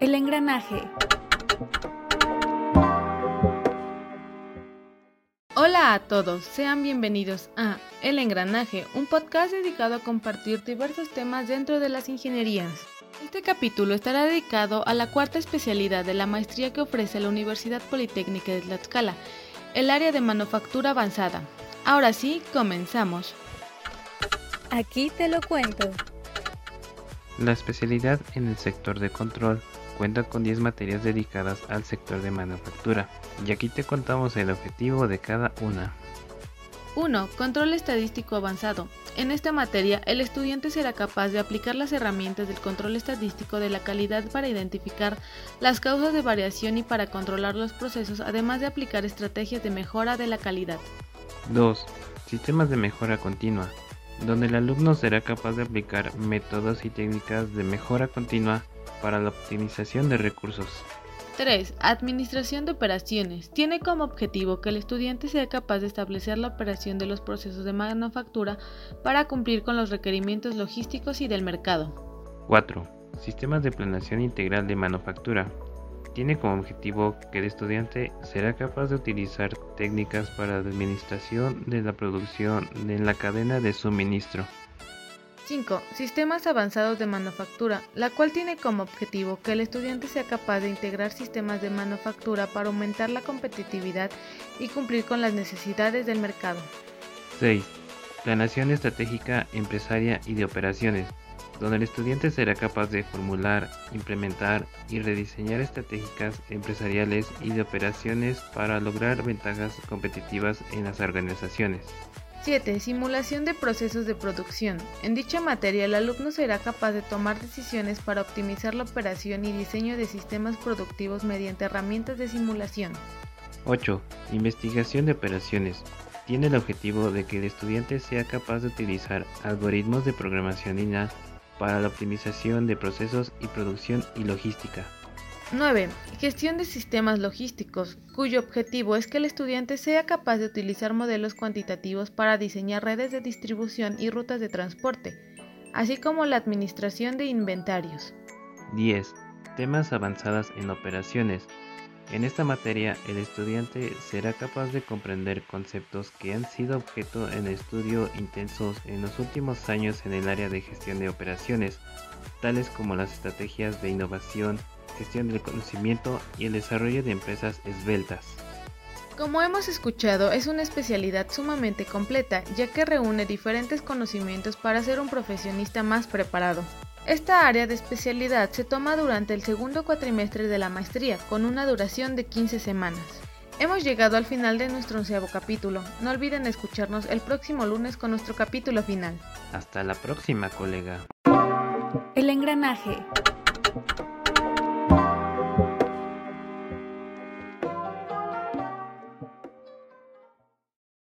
El engranaje. Hola a todos, sean bienvenidos a El Engranaje, un podcast dedicado a compartir diversos temas dentro de las ingenierías. Este capítulo estará dedicado a la cuarta especialidad de la maestría que ofrece la Universidad Politécnica de Tlaxcala, el área de manufactura avanzada. Ahora sí, comenzamos. Aquí te lo cuento. La especialidad en el sector de control cuenta con 10 materias dedicadas al sector de manufactura, y aquí te contamos el objetivo de cada una. 1. Control estadístico avanzado. En esta materia, el estudiante será capaz de aplicar las herramientas del control estadístico de la calidad para identificar las causas de variación y para controlar los procesos, además de aplicar estrategias de mejora de la calidad. 2. Sistemas de mejora continua, donde el alumno será capaz de aplicar métodos y técnicas de mejora continua para la optimización de recursos. 3. Administración de operaciones. Tiene como objetivo que el estudiante sea capaz de establecer la operación de los procesos de manufactura para cumplir con los requerimientos logísticos y del mercado. 4. Sistemas de planeación integral de manufactura. Tiene como objetivo que el estudiante será capaz de utilizar técnicas para la administración de la producción en la cadena de suministro. 5. Sistemas avanzados de manufactura, la cual tiene como objetivo que el estudiante sea capaz de integrar sistemas de manufactura para aumentar la competitividad y cumplir con las necesidades del mercado. 6. Planación estratégica empresaria y de operaciones, donde el estudiante será capaz de formular, implementar y rediseñar estratégicas empresariales y de operaciones para lograr ventajas competitivas en las organizaciones. 7. Simulación de procesos de producción. En dicha materia, el alumno será capaz de tomar decisiones para optimizar la operación y diseño de sistemas productivos mediante herramientas de simulación. 8. Investigación de operaciones. Tiene el objetivo de que el estudiante sea capaz de utilizar algoritmos de programación INA para la optimización de procesos y producción y logística. 9. Gestión de sistemas logísticos, cuyo objetivo es que el estudiante sea capaz de utilizar modelos cuantitativos para diseñar redes de distribución y rutas de transporte, así como la administración de inventarios. 10. Temas avanzadas en operaciones. En esta materia, el estudiante será capaz de comprender conceptos que han sido objeto en estudio intensos en los últimos años en el área de gestión de operaciones, tales como las estrategias de innovación, gestión del conocimiento y el desarrollo de empresas esbeltas. Como hemos escuchado, es una especialidad sumamente completa, ya que reúne diferentes conocimientos para ser un profesionista más preparado. Esta área de especialidad se toma durante el segundo cuatrimestre de la maestría, con una duración de 15 semanas. Hemos llegado al final de nuestro onceavo capítulo. No olviden escucharnos el próximo lunes con nuestro capítulo final. Hasta la próxima, colega. El engranaje.